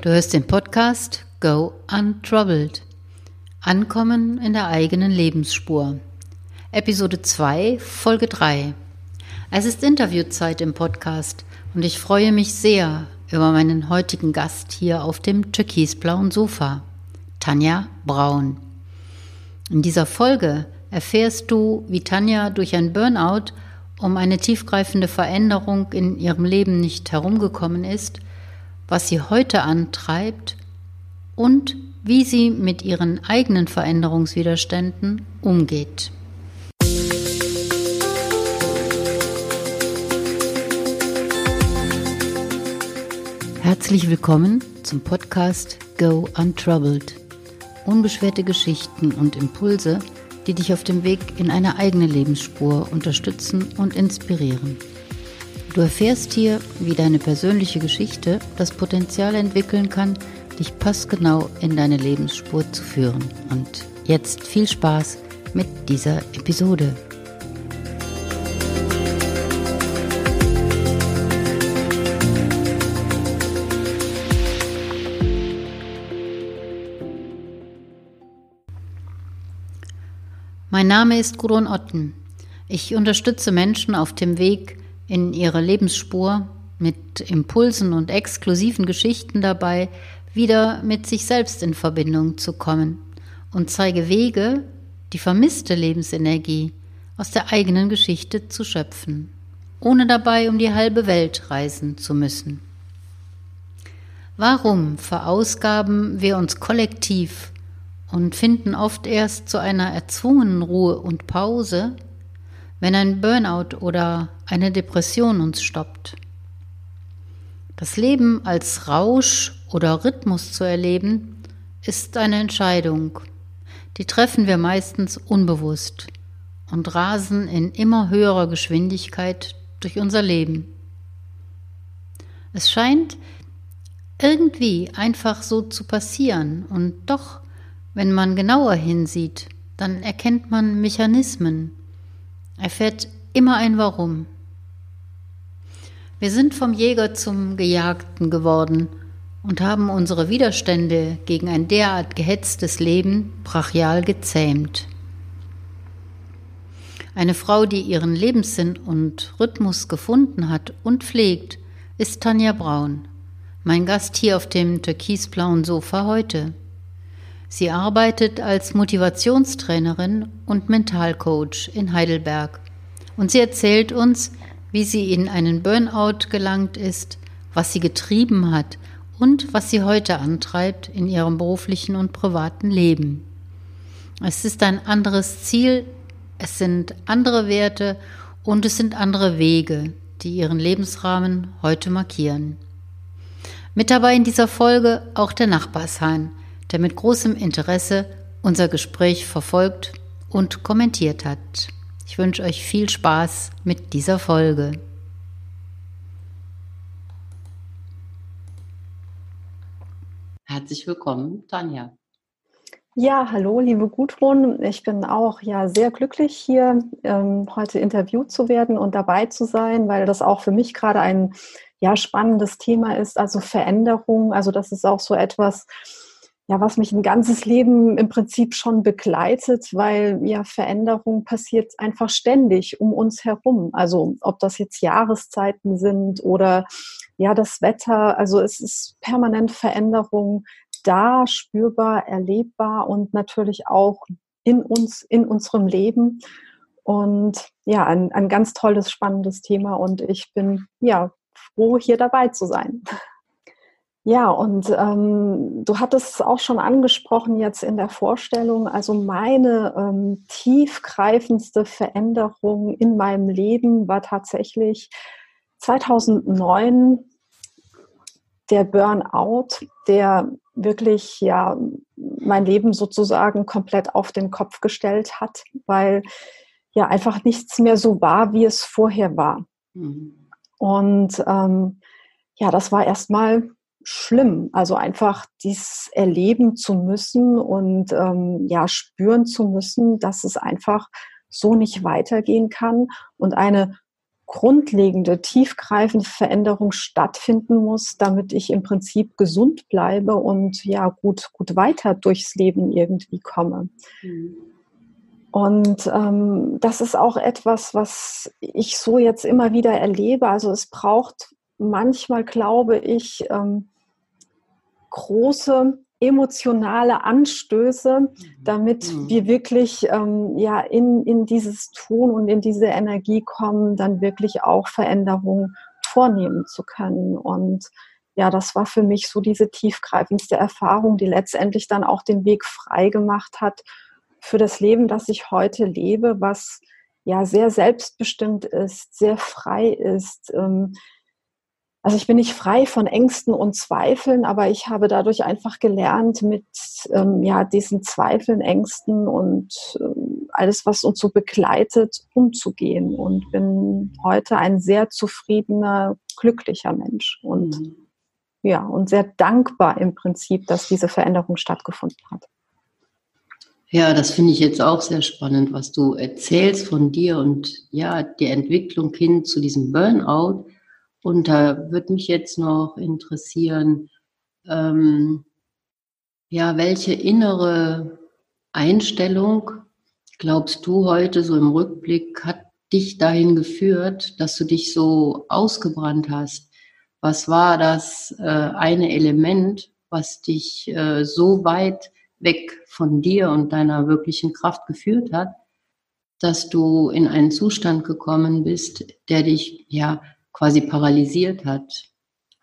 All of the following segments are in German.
Du hörst den Podcast Go Untroubled. Ankommen in der eigenen Lebensspur. Episode 2, Folge 3. Es ist Interviewzeit im Podcast und ich freue mich sehr über meinen heutigen Gast hier auf dem türkisblauen Sofa, Tanja Braun. In dieser Folge erfährst du, wie Tanja durch ein Burnout um eine tiefgreifende Veränderung in ihrem Leben nicht herumgekommen ist, was sie heute antreibt und wie sie mit ihren eigenen Veränderungswiderständen umgeht. Herzlich willkommen zum Podcast Go Untroubled. Unbeschwerte Geschichten und Impulse, die dich auf dem Weg in eine eigene Lebensspur unterstützen und inspirieren. Du erfährst hier, wie deine persönliche Geschichte das Potenzial entwickeln kann, dich passgenau in deine Lebensspur zu führen. Und jetzt viel Spaß mit dieser Episode. Mein Name ist Gudrun Otten. Ich unterstütze Menschen auf dem Weg in ihre Lebensspur mit Impulsen und exklusiven Geschichten dabei, wieder mit sich selbst in Verbindung zu kommen und zeige Wege, die vermisste Lebensenergie aus der eigenen Geschichte zu schöpfen, ohne dabei um die halbe Welt reisen zu müssen. Warum verausgaben wir uns kollektiv und finden oft erst zu einer erzwungenen Ruhe und Pause, wenn ein Burnout oder eine Depression uns stoppt. Das Leben als Rausch oder Rhythmus zu erleben, ist eine Entscheidung. Die treffen wir meistens unbewusst und rasen in immer höherer Geschwindigkeit durch unser Leben. Es scheint irgendwie einfach so zu passieren und doch wenn man genauer hinsieht, dann erkennt man Mechanismen, erfährt immer ein Warum. Wir sind vom Jäger zum Gejagten geworden und haben unsere Widerstände gegen ein derart gehetztes Leben brachial gezähmt. Eine Frau, die ihren Lebenssinn und Rhythmus gefunden hat und pflegt, ist Tanja Braun, mein Gast hier auf dem türkisblauen Sofa heute. Sie arbeitet als Motivationstrainerin und Mentalcoach in Heidelberg und sie erzählt uns, wie sie in einen Burnout gelangt ist, was sie getrieben hat und was sie heute antreibt in ihrem beruflichen und privaten Leben. Es ist ein anderes Ziel, es sind andere Werte und es sind andere Wege, die ihren Lebensrahmen heute markieren. Mit dabei in dieser Folge auch der Nachbarshahn, der mit großem Interesse unser Gespräch verfolgt und kommentiert hat. Ich wünsche euch viel Spaß mit dieser Folge. Herzlich willkommen, Tanja. Ja, hallo, liebe Gudrun. Ich bin auch ja sehr glücklich, hier ähm, heute interviewt zu werden und dabei zu sein, weil das auch für mich gerade ein ja spannendes Thema ist. Also Veränderung. Also das ist auch so etwas, ja, was mich ein ganzes Leben im Prinzip schon begleitet, weil ja Veränderung passiert einfach ständig um uns herum. Also ob das jetzt Jahreszeiten sind oder ja das Wetter, also es ist permanent Veränderung da, spürbar, erlebbar und natürlich auch in uns, in unserem Leben. Und ja, ein, ein ganz tolles, spannendes Thema und ich bin ja froh, hier dabei zu sein. Ja, und ähm, du hattest es auch schon angesprochen jetzt in der Vorstellung. Also meine ähm, tiefgreifendste Veränderung in meinem Leben war tatsächlich 2009 der Burnout, der wirklich ja mein Leben sozusagen komplett auf den Kopf gestellt hat, weil ja einfach nichts mehr so war, wie es vorher war. Mhm. Und ähm, ja, das war erstmal schlimm. Also einfach dies erleben zu müssen und ähm, ja spüren zu müssen, dass es einfach so nicht weitergehen kann und eine grundlegende, tiefgreifende Veränderung stattfinden muss, damit ich im Prinzip gesund bleibe und ja gut, gut weiter durchs Leben irgendwie komme. Mhm. Und ähm, das ist auch etwas, was ich so jetzt immer wieder erlebe. Also es braucht manchmal, glaube ich, ähm, große emotionale Anstöße, mhm. damit mhm. wir wirklich ähm, ja in, in dieses Tun und in diese Energie kommen, dann wirklich auch Veränderungen vornehmen zu können. Und ja, das war für mich so diese tiefgreifendste Erfahrung, die letztendlich dann auch den Weg frei gemacht hat für das Leben, das ich heute lebe, was ja sehr selbstbestimmt ist, sehr frei ist, ähm, also ich bin nicht frei von Ängsten und Zweifeln, aber ich habe dadurch einfach gelernt, mit ähm, ja, diesen Zweifeln, Ängsten und ähm, alles, was uns so begleitet, umzugehen und bin heute ein sehr zufriedener, glücklicher Mensch und mhm. ja, und sehr dankbar im Prinzip, dass diese Veränderung stattgefunden hat. Ja, das finde ich jetzt auch sehr spannend, was du erzählst von dir und ja, die Entwicklung hin zu diesem Burnout und da würde mich jetzt noch interessieren, ähm, ja, welche innere Einstellung glaubst du heute so im Rückblick hat dich dahin geführt, dass du dich so ausgebrannt hast? Was war das äh, eine Element, was dich äh, so weit weg von dir und deiner wirklichen Kraft geführt hat, dass du in einen Zustand gekommen bist, der dich ja quasi paralysiert hat.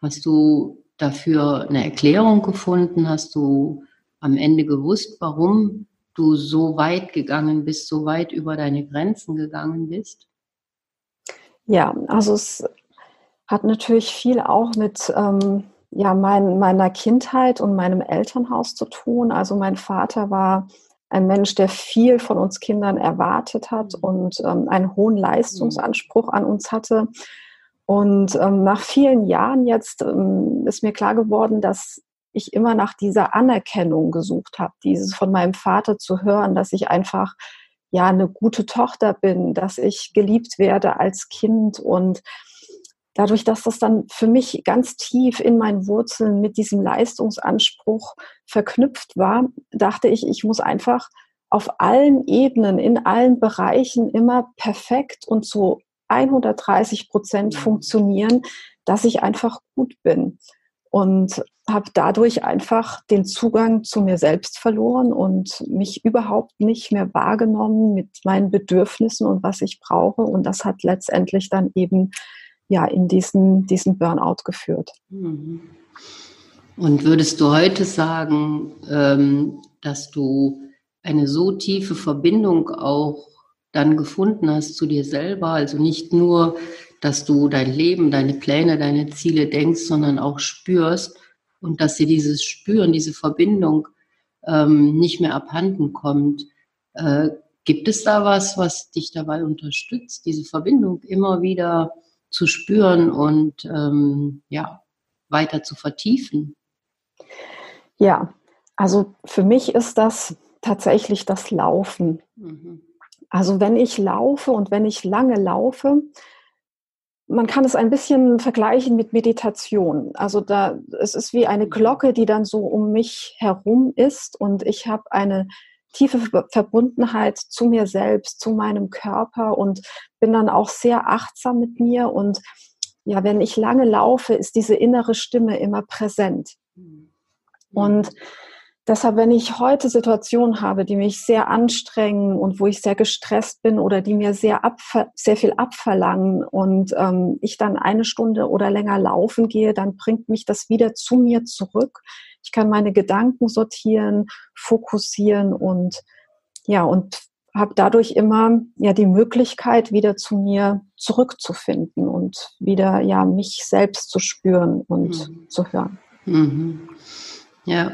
Hast du dafür eine Erklärung gefunden? Hast du am Ende gewusst, warum du so weit gegangen bist, so weit über deine Grenzen gegangen bist? Ja, also es hat natürlich viel auch mit ähm, ja, mein, meiner Kindheit und meinem Elternhaus zu tun. Also mein Vater war ein Mensch, der viel von uns Kindern erwartet hat mhm. und ähm, einen hohen Leistungsanspruch an uns hatte. Und ähm, nach vielen Jahren jetzt ähm, ist mir klar geworden, dass ich immer nach dieser Anerkennung gesucht habe, dieses von meinem Vater zu hören, dass ich einfach ja eine gute Tochter bin, dass ich geliebt werde als Kind. Und dadurch, dass das dann für mich ganz tief in meinen Wurzeln mit diesem Leistungsanspruch verknüpft war, dachte ich, ich muss einfach auf allen Ebenen, in allen Bereichen immer perfekt und so 130 Prozent mhm. funktionieren, dass ich einfach gut bin. Und habe dadurch einfach den Zugang zu mir selbst verloren und mich überhaupt nicht mehr wahrgenommen mit meinen Bedürfnissen und was ich brauche. Und das hat letztendlich dann eben ja in diesen, diesen Burnout geführt. Mhm. Und würdest du heute sagen, ähm, dass du eine so tiefe Verbindung auch dann gefunden hast zu dir selber. Also nicht nur, dass du dein Leben, deine Pläne, deine Ziele denkst, sondern auch spürst und dass dir dieses Spüren, diese Verbindung ähm, nicht mehr abhanden kommt. Äh, gibt es da was, was dich dabei unterstützt, diese Verbindung immer wieder zu spüren und ähm, ja, weiter zu vertiefen? Ja, also für mich ist das tatsächlich das Laufen. Mhm. Also wenn ich laufe und wenn ich lange laufe, man kann es ein bisschen vergleichen mit Meditation. Also da, es ist wie eine mhm. Glocke, die dann so um mich herum ist und ich habe eine tiefe Verbundenheit zu mir selbst, zu meinem Körper und bin dann auch sehr achtsam mit mir und ja, wenn ich lange laufe, ist diese innere Stimme immer präsent. Mhm. Und Deshalb, wenn ich heute Situationen habe, die mich sehr anstrengen und wo ich sehr gestresst bin oder die mir sehr, sehr viel abverlangen und ähm, ich dann eine Stunde oder länger laufen gehe, dann bringt mich das wieder zu mir zurück. Ich kann meine Gedanken sortieren, fokussieren und ja, und habe dadurch immer ja die Möglichkeit, wieder zu mir zurückzufinden und wieder ja mich selbst zu spüren und mhm. zu hören. Mhm. Ja,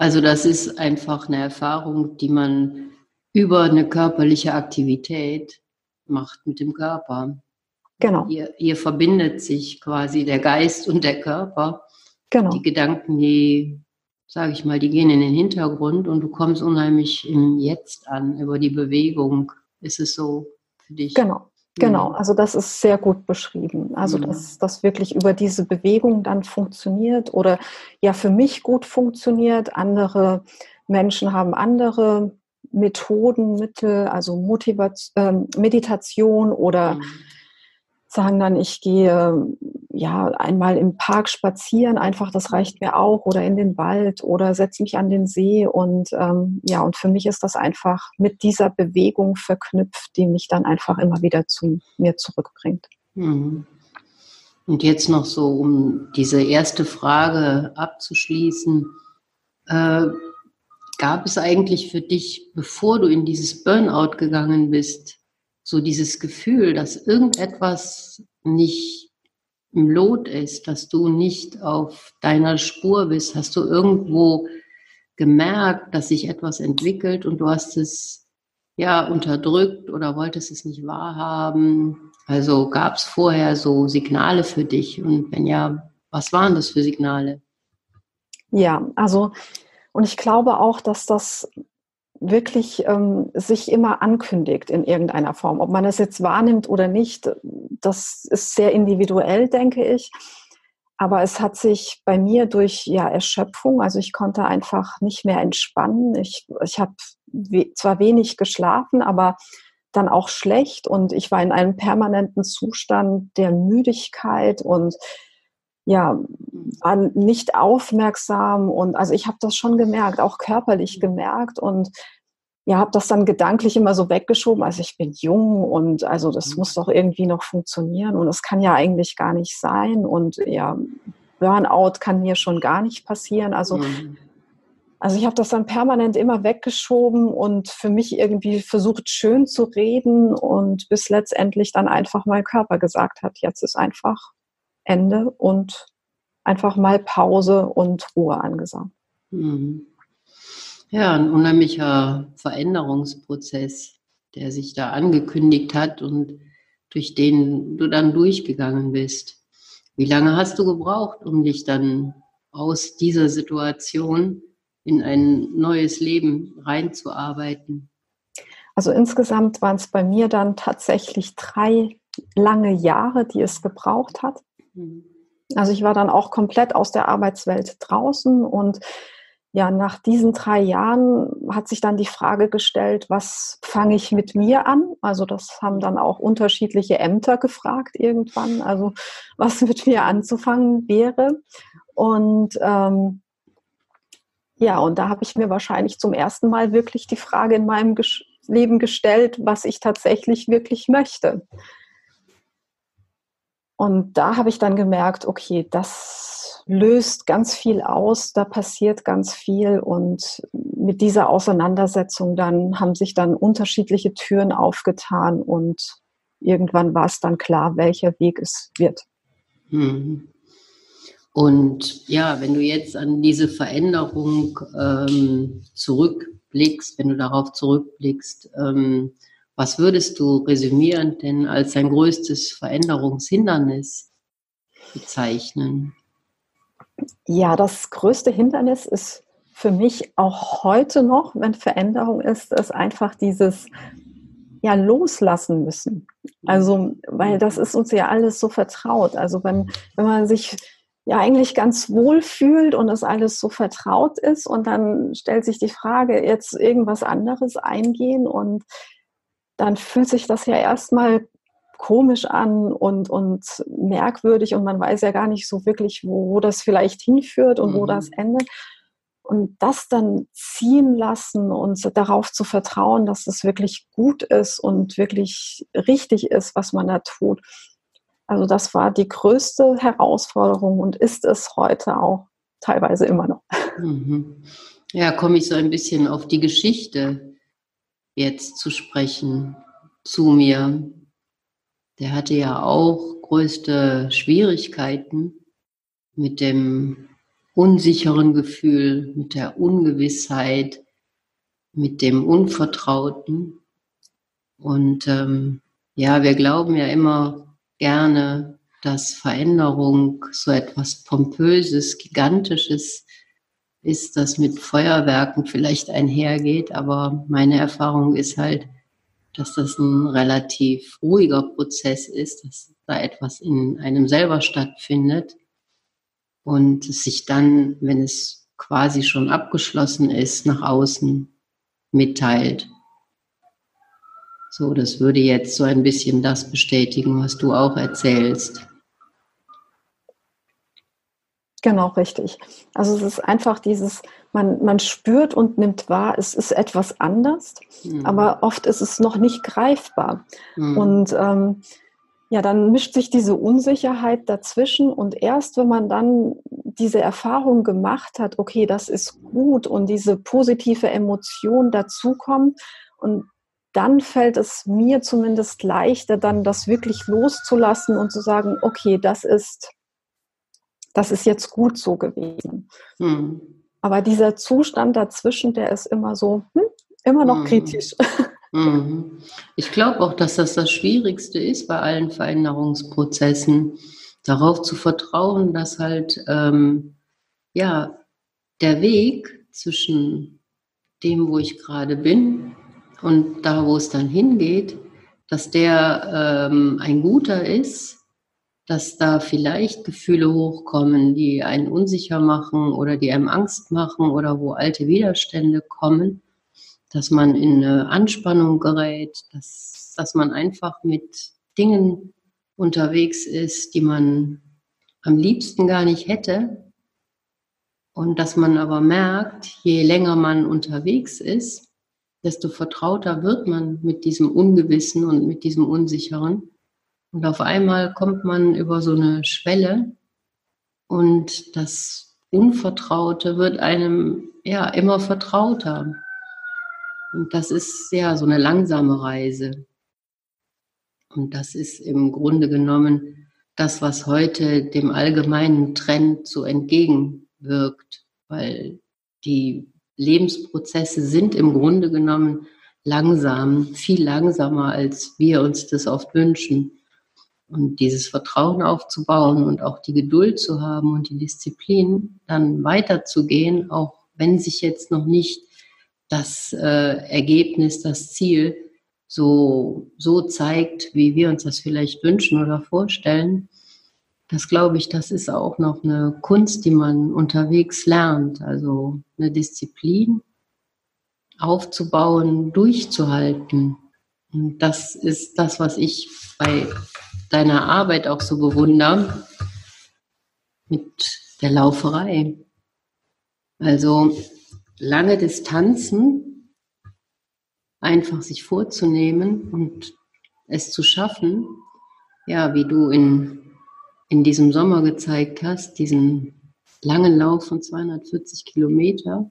also das ist einfach eine Erfahrung, die man über eine körperliche Aktivität macht mit dem Körper. Genau. Ihr, ihr verbindet sich quasi der Geist und der Körper. Genau. Die Gedanken, die, sage ich mal, die gehen in den Hintergrund und du kommst unheimlich im Jetzt an über die Bewegung. Ist es so für dich? Genau. Genau, also das ist sehr gut beschrieben. Also mhm. dass das wirklich über diese Bewegung dann funktioniert oder ja für mich gut funktioniert. Andere Menschen haben andere Methoden, Mittel, also Motivation, äh, Meditation oder mhm. Sagen dann, ich gehe ja einmal im Park spazieren, einfach das reicht mir auch oder in den Wald oder setze mich an den See und ähm, ja und für mich ist das einfach mit dieser Bewegung verknüpft, die mich dann einfach immer wieder zu mir zurückbringt. Mhm. Und jetzt noch so, um diese erste Frage abzuschließen. Äh, Gab es eigentlich für dich, bevor du in dieses Burnout gegangen bist, so dieses Gefühl, dass irgendetwas nicht im Lot ist, dass du nicht auf deiner Spur bist? Hast du irgendwo gemerkt, dass sich etwas entwickelt und du hast es ja unterdrückt oder wolltest es nicht wahrhaben? Also gab es vorher so Signale für dich und wenn ja, was waren das für Signale? Ja, also und ich glaube auch, dass das wirklich ähm, sich immer ankündigt in irgendeiner Form. Ob man es jetzt wahrnimmt oder nicht, das ist sehr individuell, denke ich. Aber es hat sich bei mir durch ja, Erschöpfung, also ich konnte einfach nicht mehr entspannen. Ich, ich habe we zwar wenig geschlafen, aber dann auch schlecht und ich war in einem permanenten Zustand der Müdigkeit und ja, war nicht aufmerksam und also ich habe das schon gemerkt, auch körperlich mhm. gemerkt und ja, habe das dann gedanklich immer so weggeschoben. Also ich bin jung und also das mhm. muss doch irgendwie noch funktionieren und es kann ja eigentlich gar nicht sein und ja, Burnout kann mir schon gar nicht passieren. Also mhm. Also ich habe das dann permanent immer weggeschoben und für mich irgendwie versucht, schön zu reden und bis letztendlich dann einfach mein Körper gesagt hat, jetzt ist einfach Ende und einfach mal Pause und Ruhe angesagt. Mhm. Ja, ein unheimlicher Veränderungsprozess, der sich da angekündigt hat und durch den du dann durchgegangen bist. Wie lange hast du gebraucht, um dich dann aus dieser Situation in ein neues Leben reinzuarbeiten? Also insgesamt waren es bei mir dann tatsächlich drei lange Jahre, die es gebraucht hat. Mhm. Also ich war dann auch komplett aus der Arbeitswelt draußen und ja, nach diesen drei Jahren hat sich dann die Frage gestellt, was fange ich mit mir an? Also das haben dann auch unterschiedliche Ämter gefragt irgendwann, also was mit mir anzufangen wäre. Und ähm, ja, und da habe ich mir wahrscheinlich zum ersten Mal wirklich die Frage in meinem Leben gestellt, was ich tatsächlich wirklich möchte. Und da habe ich dann gemerkt, okay, das löst ganz viel aus, da passiert ganz viel und mit dieser Auseinandersetzung dann haben sich dann unterschiedliche Türen aufgetan und irgendwann war es dann klar, welcher Weg es wird. Mhm. Und ja, wenn du jetzt an diese Veränderung ähm, zurückblickst, wenn du darauf zurückblickst, ähm, was würdest du resümieren denn als dein größtes Veränderungshindernis bezeichnen? Ja, das größte Hindernis ist für mich auch heute noch, wenn Veränderung ist, ist einfach dieses ja loslassen müssen. Also, weil das ist uns ja alles so vertraut. Also, wenn, wenn man sich ja eigentlich ganz wohl fühlt und es alles so vertraut ist und dann stellt sich die Frage, jetzt irgendwas anderes eingehen und dann fühlt sich das ja erstmal komisch an und, und merkwürdig und man weiß ja gar nicht so wirklich, wo, wo das vielleicht hinführt und mhm. wo das endet. Und das dann ziehen lassen und darauf zu vertrauen, dass es wirklich gut ist und wirklich richtig ist, was man da tut. Also das war die größte Herausforderung und ist es heute auch teilweise immer noch. Mhm. Ja, komme ich so ein bisschen auf die Geschichte jetzt zu sprechen zu mir. Der hatte ja auch größte Schwierigkeiten mit dem unsicheren Gefühl, mit der Ungewissheit, mit dem Unvertrauten. Und ähm, ja, wir glauben ja immer gerne, dass Veränderung so etwas Pompöses, Gigantisches ist, das mit Feuerwerken vielleicht einhergeht. Aber meine Erfahrung ist halt, dass das ein relativ ruhiger Prozess ist, dass da etwas in einem selber stattfindet und es sich dann, wenn es quasi schon abgeschlossen ist, nach außen mitteilt. So, das würde jetzt so ein bisschen das bestätigen, was du auch erzählst. Genau, richtig. Also es ist einfach dieses, man, man spürt und nimmt wahr, es ist etwas anders, mhm. aber oft ist es noch nicht greifbar. Mhm. Und ähm, ja, dann mischt sich diese Unsicherheit dazwischen und erst wenn man dann diese Erfahrung gemacht hat, okay, das ist gut und diese positive Emotion dazukommt und dann fällt es mir zumindest leichter, dann das wirklich loszulassen und zu sagen, okay, das ist das ist jetzt gut so gewesen. Hm. Aber dieser Zustand dazwischen, der ist immer so, hm, immer noch hm. kritisch. Hm. Ich glaube auch, dass das das Schwierigste ist bei allen Veränderungsprozessen, darauf zu vertrauen, dass halt ähm, ja der Weg zwischen dem, wo ich gerade bin und da, wo es dann hingeht, dass der ähm, ein guter ist dass da vielleicht Gefühle hochkommen, die einen unsicher machen oder die einem Angst machen oder wo alte Widerstände kommen, dass man in eine Anspannung gerät, dass, dass man einfach mit Dingen unterwegs ist, die man am liebsten gar nicht hätte. Und dass man aber merkt, je länger man unterwegs ist, desto vertrauter wird man mit diesem Ungewissen und mit diesem Unsicheren. Und auf einmal kommt man über so eine Schwelle und das Unvertraute wird einem ja immer vertrauter. Und das ist ja so eine langsame Reise. Und das ist im Grunde genommen das, was heute dem allgemeinen Trend so entgegenwirkt, weil die Lebensprozesse sind im Grunde genommen langsam, viel langsamer, als wir uns das oft wünschen. Und dieses Vertrauen aufzubauen und auch die Geduld zu haben und die Disziplin, dann weiterzugehen, auch wenn sich jetzt noch nicht das äh, Ergebnis, das Ziel so, so zeigt, wie wir uns das vielleicht wünschen oder vorstellen. Das glaube ich, das ist auch noch eine Kunst, die man unterwegs lernt. Also eine Disziplin aufzubauen, durchzuhalten. Und das ist das, was ich bei deiner Arbeit auch so bewundere mit der Lauferei. Also lange Distanzen einfach sich vorzunehmen und es zu schaffen, ja, wie du in, in diesem Sommer gezeigt hast, diesen langen Lauf von 240 Kilometer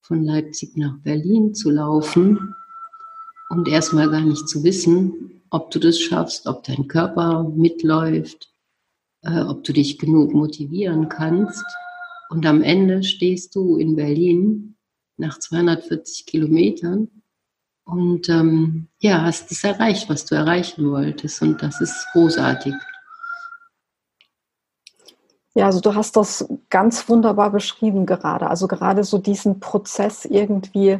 von Leipzig nach Berlin zu laufen und erstmal gar nicht zu wissen, ob du das schaffst, ob dein Körper mitläuft, äh, ob du dich genug motivieren kannst. Und am Ende stehst du in Berlin nach 240 Kilometern und ähm, ja, hast es erreicht, was du erreichen wolltest. Und das ist großartig. Ja, also du hast das ganz wunderbar beschrieben gerade. Also gerade so diesen Prozess irgendwie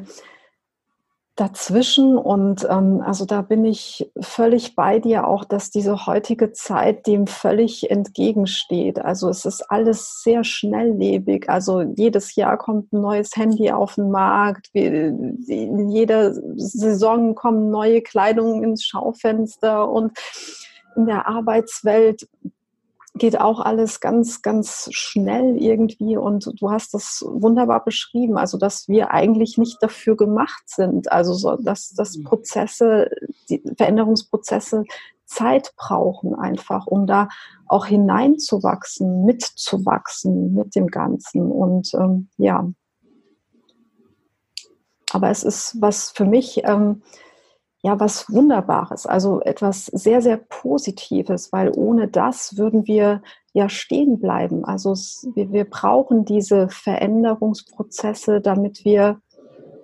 dazwischen und ähm, also da bin ich völlig bei dir auch, dass diese heutige Zeit dem völlig entgegensteht. Also es ist alles sehr schnelllebig. Also jedes Jahr kommt ein neues Handy auf den Markt. In jeder Saison kommen neue Kleidungen ins Schaufenster und in der Arbeitswelt geht auch alles ganz, ganz schnell irgendwie und du hast das wunderbar beschrieben, also dass wir eigentlich nicht dafür gemacht sind, also so, dass, dass mhm. Prozesse, die Veränderungsprozesse Zeit brauchen einfach, um da auch hineinzuwachsen, mitzuwachsen mit dem Ganzen und ähm, ja. Aber es ist was für mich, ähm, ja was Wunderbares, also etwas sehr, sehr Positives, weil ohne das würden wir ja stehen bleiben. Also es, wir, wir brauchen diese Veränderungsprozesse, damit wir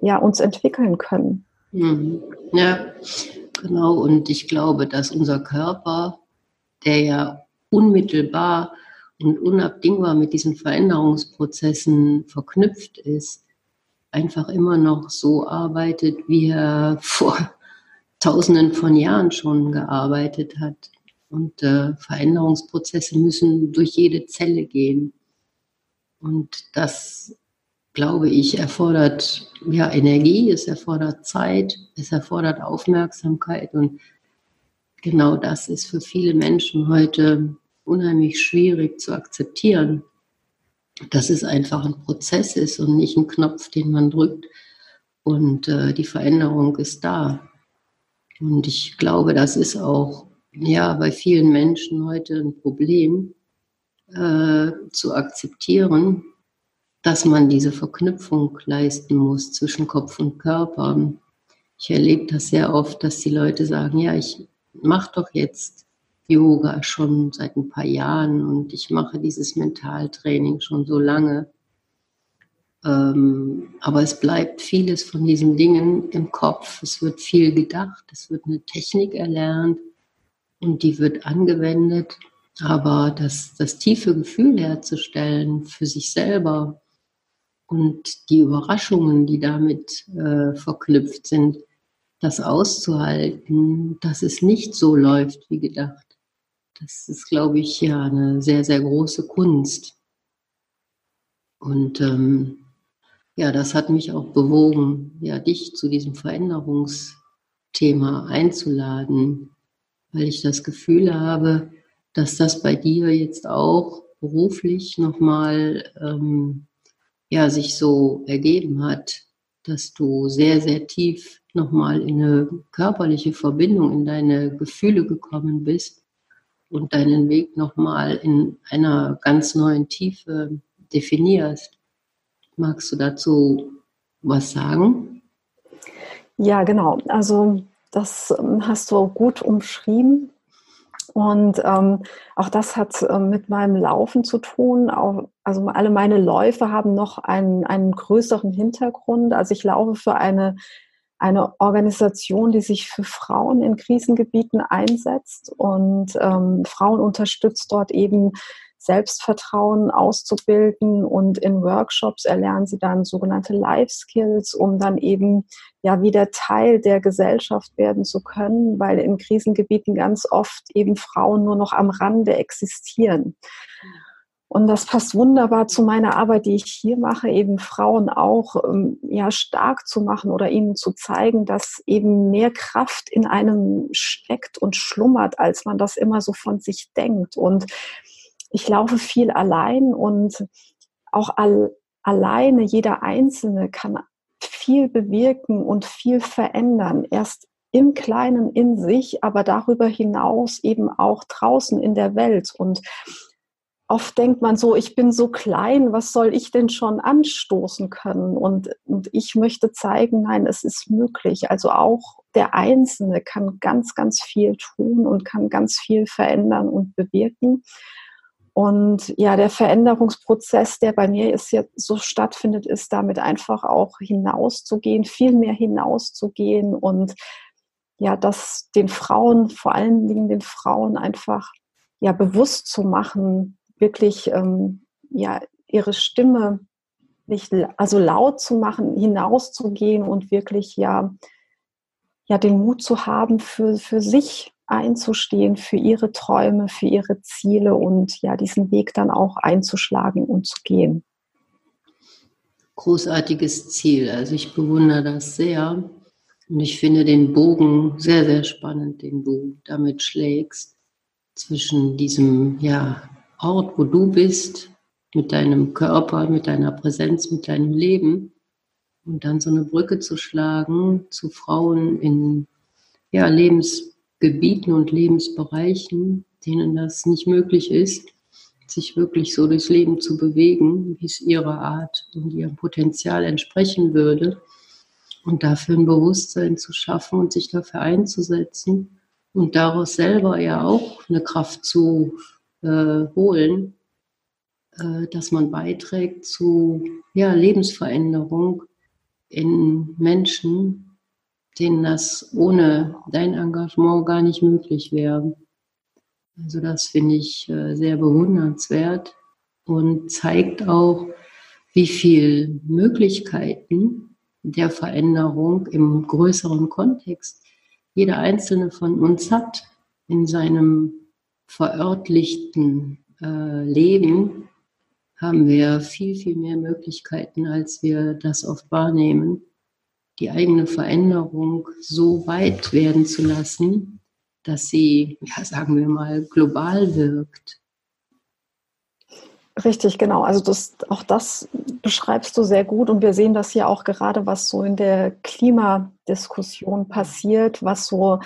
ja uns entwickeln können. Mhm. Ja, genau. Und ich glaube, dass unser Körper, der ja unmittelbar und unabdingbar mit diesen Veränderungsprozessen verknüpft ist, einfach immer noch so arbeitet, wie er vor Tausenden von Jahren schon gearbeitet hat. Und äh, Veränderungsprozesse müssen durch jede Zelle gehen. Und das, glaube ich, erfordert ja Energie, es erfordert Zeit, es erfordert Aufmerksamkeit. Und genau das ist für viele Menschen heute unheimlich schwierig zu akzeptieren. Dass es einfach ein Prozess ist und nicht ein Knopf, den man drückt. Und äh, die Veränderung ist da. Und ich glaube, das ist auch ja bei vielen Menschen heute ein Problem äh, zu akzeptieren, dass man diese Verknüpfung leisten muss zwischen Kopf und Körper. Ich erlebe das sehr oft, dass die Leute sagen, ja, ich mache doch jetzt Yoga schon seit ein paar Jahren und ich mache dieses Mentaltraining schon so lange. Ähm, aber es bleibt vieles von diesen Dingen im Kopf. Es wird viel gedacht, es wird eine Technik erlernt und die wird angewendet. Aber das, das tiefe Gefühl herzustellen für sich selber und die Überraschungen, die damit äh, verknüpft sind, das auszuhalten, dass es nicht so läuft wie gedacht. Das ist, glaube ich, ja eine sehr, sehr große Kunst. Und ähm, ja, das hat mich auch bewogen, ja, dich zu diesem Veränderungsthema einzuladen, weil ich das Gefühl habe, dass das bei dir jetzt auch beruflich nochmal ähm, ja, sich so ergeben hat, dass du sehr, sehr tief nochmal in eine körperliche Verbindung, in deine Gefühle gekommen bist und deinen Weg nochmal in einer ganz neuen Tiefe definierst. Magst du dazu was sagen? Ja, genau. Also das ähm, hast du gut umschrieben. Und ähm, auch das hat äh, mit meinem Laufen zu tun. Auch, also alle meine Läufe haben noch einen, einen größeren Hintergrund. Also ich laufe für eine, eine Organisation, die sich für Frauen in Krisengebieten einsetzt und ähm, Frauen unterstützt dort eben Selbstvertrauen auszubilden und in Workshops erlernen sie dann sogenannte Life Skills, um dann eben ja wieder Teil der Gesellschaft werden zu können, weil in Krisengebieten ganz oft eben Frauen nur noch am Rande existieren. Und das passt wunderbar zu meiner Arbeit, die ich hier mache, eben Frauen auch ähm, ja stark zu machen oder ihnen zu zeigen, dass eben mehr Kraft in einem steckt und schlummert, als man das immer so von sich denkt. Und ich laufe viel allein und auch all, alleine jeder Einzelne kann viel bewirken und viel verändern. Erst im Kleinen in sich, aber darüber hinaus eben auch draußen in der Welt. Und oft denkt man so, ich bin so klein, was soll ich denn schon anstoßen können? Und, und ich möchte zeigen, nein, es ist möglich. Also auch der Einzelne kann ganz, ganz viel tun und kann ganz viel verändern und bewirken. Und ja, der Veränderungsprozess, der bei mir ist jetzt so stattfindet, ist damit einfach auch hinauszugehen, viel mehr hinauszugehen und ja, das den Frauen, vor allen Dingen den Frauen einfach ja bewusst zu machen, wirklich ähm, ja ihre Stimme nicht also laut zu machen, hinauszugehen und wirklich ja ja den Mut zu haben für für sich einzustehen für ihre Träume, für ihre Ziele und ja, diesen Weg dann auch einzuschlagen und zu gehen. Großartiges Ziel. Also ich bewundere das sehr und ich finde den Bogen sehr, sehr spannend, den du damit schlägst zwischen diesem ja, Ort, wo du bist, mit deinem Körper, mit deiner Präsenz, mit deinem Leben und dann so eine Brücke zu schlagen zu Frauen in ja, Lebens Gebieten und Lebensbereichen, denen das nicht möglich ist, sich wirklich so durchs Leben zu bewegen, wie es ihrer Art und ihrem Potenzial entsprechen würde. Und dafür ein Bewusstsein zu schaffen und sich dafür einzusetzen und daraus selber ja auch eine Kraft zu äh, holen, äh, dass man beiträgt zu ja, Lebensveränderung in Menschen, denen das ohne dein Engagement gar nicht möglich wäre. Also das finde ich äh, sehr bewundernswert und zeigt auch, wie viel Möglichkeiten der Veränderung im größeren Kontext jeder einzelne von uns hat in seinem verörtlichten äh, Leben, haben wir viel, viel mehr Möglichkeiten, als wir das oft wahrnehmen, die eigene Veränderung so weit werden zu lassen, dass sie, ja, sagen wir mal, global wirkt. Richtig, genau. Also das, auch das beschreibst du sehr gut und wir sehen das ja auch gerade, was so in der Klimadiskussion passiert, was so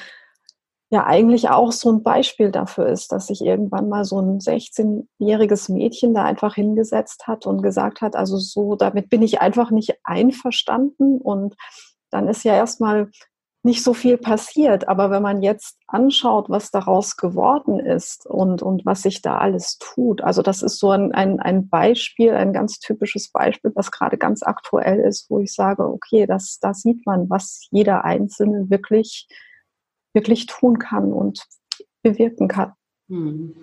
ja eigentlich auch so ein Beispiel dafür ist, dass sich irgendwann mal so ein 16-jähriges Mädchen da einfach hingesetzt hat und gesagt hat, also so, damit bin ich einfach nicht einverstanden und dann ist ja erstmal nicht so viel passiert. Aber wenn man jetzt anschaut, was daraus geworden ist und, und was sich da alles tut, also das ist so ein, ein, ein Beispiel, ein ganz typisches Beispiel, was gerade ganz aktuell ist, wo ich sage, okay, das, da sieht man, was jeder Einzelne wirklich, wirklich tun kann und bewirken kann. Hm.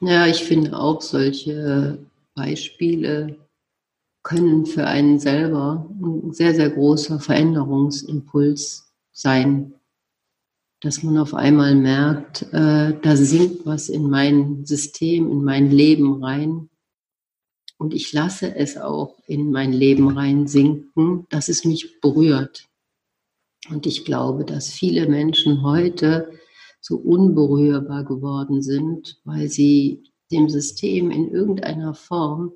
Ja, ich finde auch solche Beispiele können für einen selber ein sehr, sehr großer Veränderungsimpuls sein, dass man auf einmal merkt, äh, da sinkt was in mein System, in mein Leben rein. Und ich lasse es auch in mein Leben rein sinken, dass es mich berührt. Und ich glaube, dass viele Menschen heute so unberührbar geworden sind, weil sie dem System in irgendeiner Form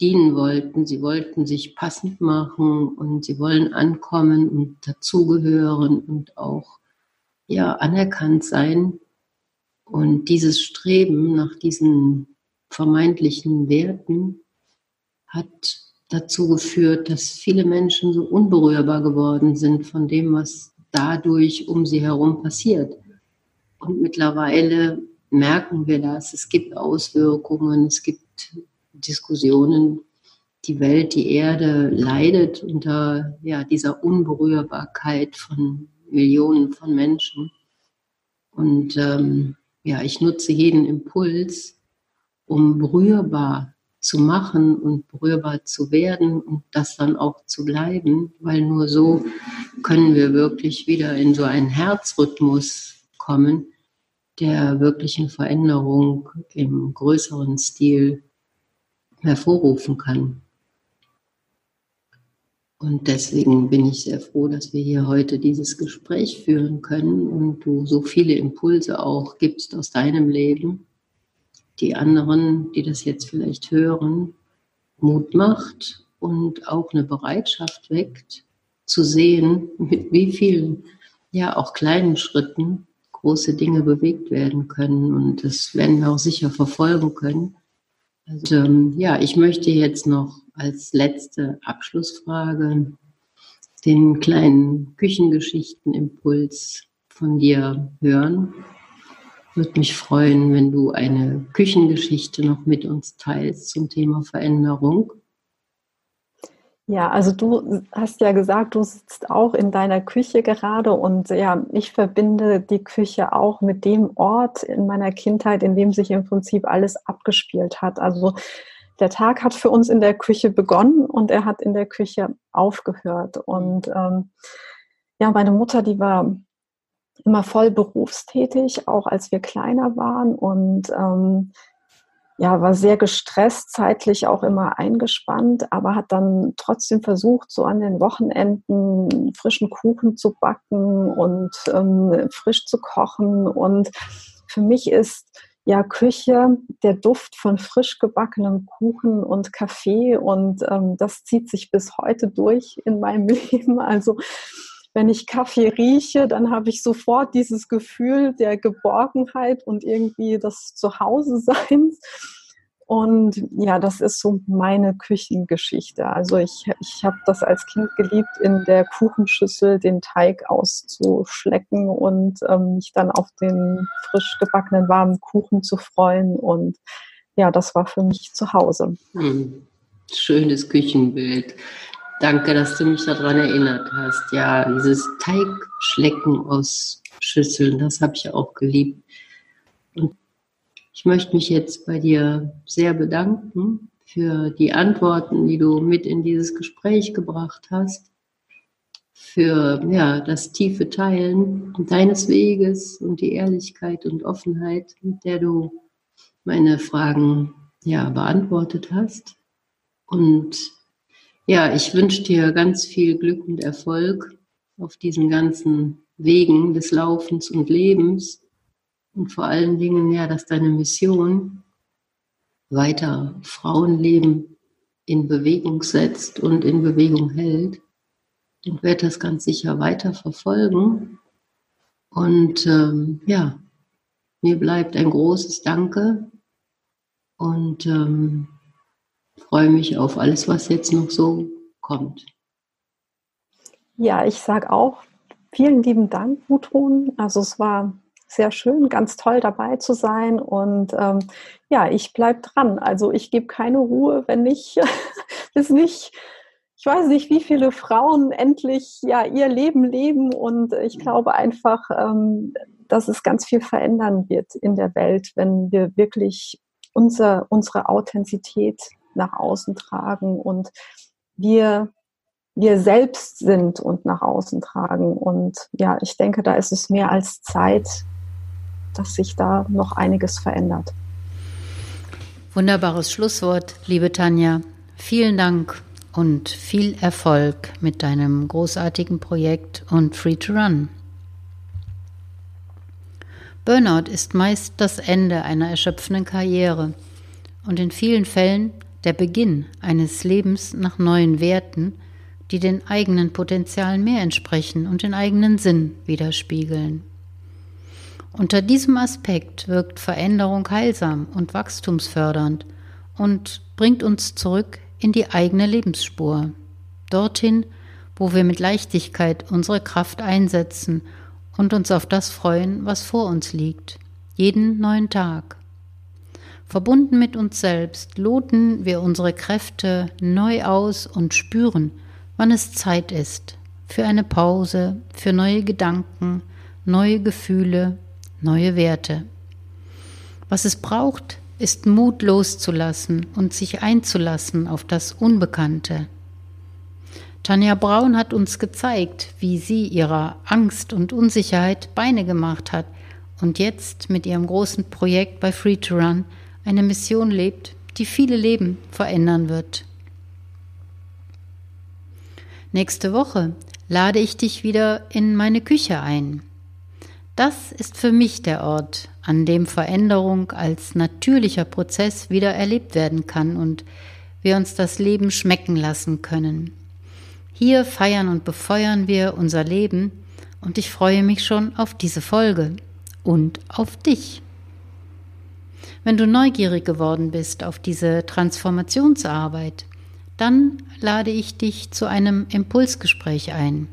dienen wollten. Sie wollten sich passend machen und sie wollen ankommen und dazugehören und auch ja anerkannt sein. Und dieses Streben nach diesen vermeintlichen Werten hat dazu geführt, dass viele Menschen so unberührbar geworden sind von dem, was dadurch um sie herum passiert. Und mittlerweile merken wir das. Es gibt Auswirkungen, es gibt Diskussionen, die Welt, die Erde leidet unter ja, dieser Unberührbarkeit von Millionen von Menschen. Und ähm, ja, ich nutze jeden Impuls, um berührbar zu machen und berührbar zu werden und das dann auch zu bleiben, weil nur so können wir wirklich wieder in so einen Herzrhythmus kommen, der wirklichen Veränderung im größeren Stil hervorrufen kann. Und deswegen bin ich sehr froh, dass wir hier heute dieses Gespräch führen können und du so viele Impulse auch gibst aus deinem Leben, die anderen, die das jetzt vielleicht hören, Mut macht und auch eine Bereitschaft weckt, zu sehen, mit wie vielen, ja auch kleinen Schritten große Dinge bewegt werden können. Und das werden wir auch sicher verfolgen können. Also, ja, ich möchte jetzt noch als letzte Abschlussfrage den kleinen Küchengeschichtenimpuls von dir hören. Würde mich freuen, wenn du eine Küchengeschichte noch mit uns teilst zum Thema Veränderung. Ja, also du hast ja gesagt, du sitzt auch in deiner Küche gerade und ja, ich verbinde die Küche auch mit dem Ort in meiner Kindheit, in dem sich im Prinzip alles abgespielt hat. Also der Tag hat für uns in der Küche begonnen und er hat in der Küche aufgehört. Und ähm, ja, meine Mutter, die war immer voll berufstätig, auch als wir kleiner waren und ähm, ja, war sehr gestresst, zeitlich auch immer eingespannt, aber hat dann trotzdem versucht, so an den Wochenenden frischen Kuchen zu backen und ähm, frisch zu kochen. Und für mich ist ja Küche der Duft von frisch gebackenem Kuchen und Kaffee und ähm, das zieht sich bis heute durch in meinem Leben. Also wenn ich Kaffee rieche, dann habe ich sofort dieses Gefühl der Geborgenheit und irgendwie des Zuhause-Seins. Und ja, das ist so meine Küchengeschichte. Also ich, ich habe das als Kind geliebt, in der Kuchenschüssel den Teig auszuschlecken und ähm, mich dann auf den frisch gebackenen warmen Kuchen zu freuen. Und ja, das war für mich zu Hause. Hm. Schönes Küchenbild. Danke, dass du mich daran erinnert hast. Ja, dieses Teigschlecken aus Schüsseln, das habe ich auch geliebt. Und ich möchte mich jetzt bei dir sehr bedanken für die Antworten, die du mit in dieses Gespräch gebracht hast, für ja, das tiefe Teilen deines Weges und die Ehrlichkeit und Offenheit, mit der du meine Fragen ja, beantwortet hast. Und ja, ich wünsche dir ganz viel Glück und Erfolg auf diesen ganzen Wegen des Laufens und Lebens und vor allen Dingen, ja, dass deine Mission weiter Frauenleben in Bewegung setzt und in Bewegung hält. Und werde das ganz sicher weiter verfolgen. Und ähm, ja, mir bleibt ein großes Danke und ähm, freue mich auf alles, was jetzt noch so kommt. Ja, ich sage auch vielen lieben Dank, Gudrun. Also es war sehr schön, ganz toll dabei zu sein. Und ähm, ja, ich bleibe dran. Also ich gebe keine Ruhe, wenn ich bis nicht, ich weiß nicht, wie viele Frauen endlich ja ihr Leben leben. Und ich glaube einfach, ähm, dass es ganz viel verändern wird in der Welt, wenn wir wirklich unser, unsere Authentizität nach außen tragen und wir wir selbst sind und nach außen tragen. Und ja, ich denke, da ist es mehr als Zeit, dass sich da noch einiges verändert. Wunderbares Schlusswort, liebe Tanja. Vielen Dank und viel Erfolg mit deinem großartigen Projekt und Free to Run. Burnout ist meist das Ende einer erschöpfenden Karriere und in vielen Fällen der Beginn eines Lebens nach neuen Werten, die den eigenen Potenzialen mehr entsprechen und den eigenen Sinn widerspiegeln. Unter diesem Aspekt wirkt Veränderung heilsam und wachstumsfördernd und bringt uns zurück in die eigene Lebensspur, dorthin, wo wir mit Leichtigkeit unsere Kraft einsetzen und uns auf das freuen, was vor uns liegt, jeden neuen Tag. Verbunden mit uns selbst loten wir unsere Kräfte neu aus und spüren, wann es Zeit ist für eine Pause, für neue Gedanken, neue Gefühle, neue Werte. Was es braucht, ist Mut loszulassen und sich einzulassen auf das Unbekannte. Tanja Braun hat uns gezeigt, wie sie ihrer Angst und Unsicherheit Beine gemacht hat und jetzt mit ihrem großen Projekt bei Free to Run eine Mission lebt, die viele Leben verändern wird. Nächste Woche lade ich dich wieder in meine Küche ein. Das ist für mich der Ort, an dem Veränderung als natürlicher Prozess wieder erlebt werden kann und wir uns das Leben schmecken lassen können. Hier feiern und befeuern wir unser Leben und ich freue mich schon auf diese Folge und auf dich. Wenn du neugierig geworden bist auf diese Transformationsarbeit, dann lade ich dich zu einem Impulsgespräch ein.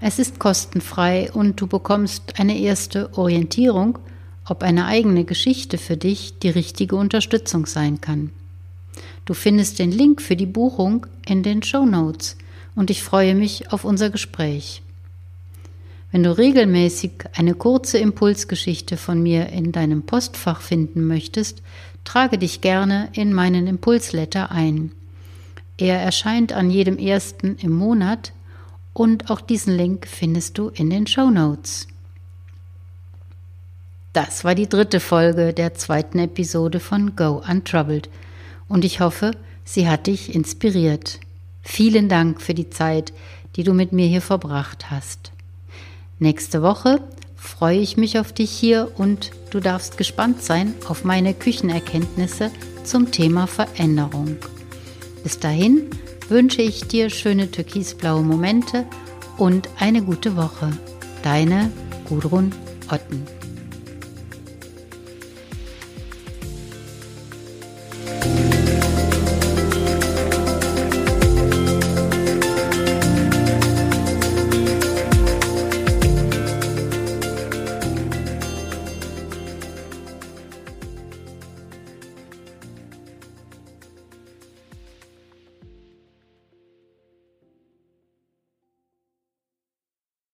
Es ist kostenfrei und du bekommst eine erste Orientierung, ob eine eigene Geschichte für dich die richtige Unterstützung sein kann. Du findest den Link für die Buchung in den Show Notes und ich freue mich auf unser Gespräch. Wenn du regelmäßig eine kurze Impulsgeschichte von mir in deinem Postfach finden möchtest, trage dich gerne in meinen Impulsletter ein. Er erscheint an jedem ersten im Monat und auch diesen Link findest du in den Show Notes. Das war die dritte Folge der zweiten Episode von Go Untroubled und ich hoffe, sie hat dich inspiriert. Vielen Dank für die Zeit, die du mit mir hier verbracht hast. Nächste Woche freue ich mich auf dich hier und du darfst gespannt sein auf meine Küchenerkenntnisse zum Thema Veränderung. Bis dahin wünsche ich dir schöne türkisblaue Momente und eine gute Woche. Deine Gudrun Otten.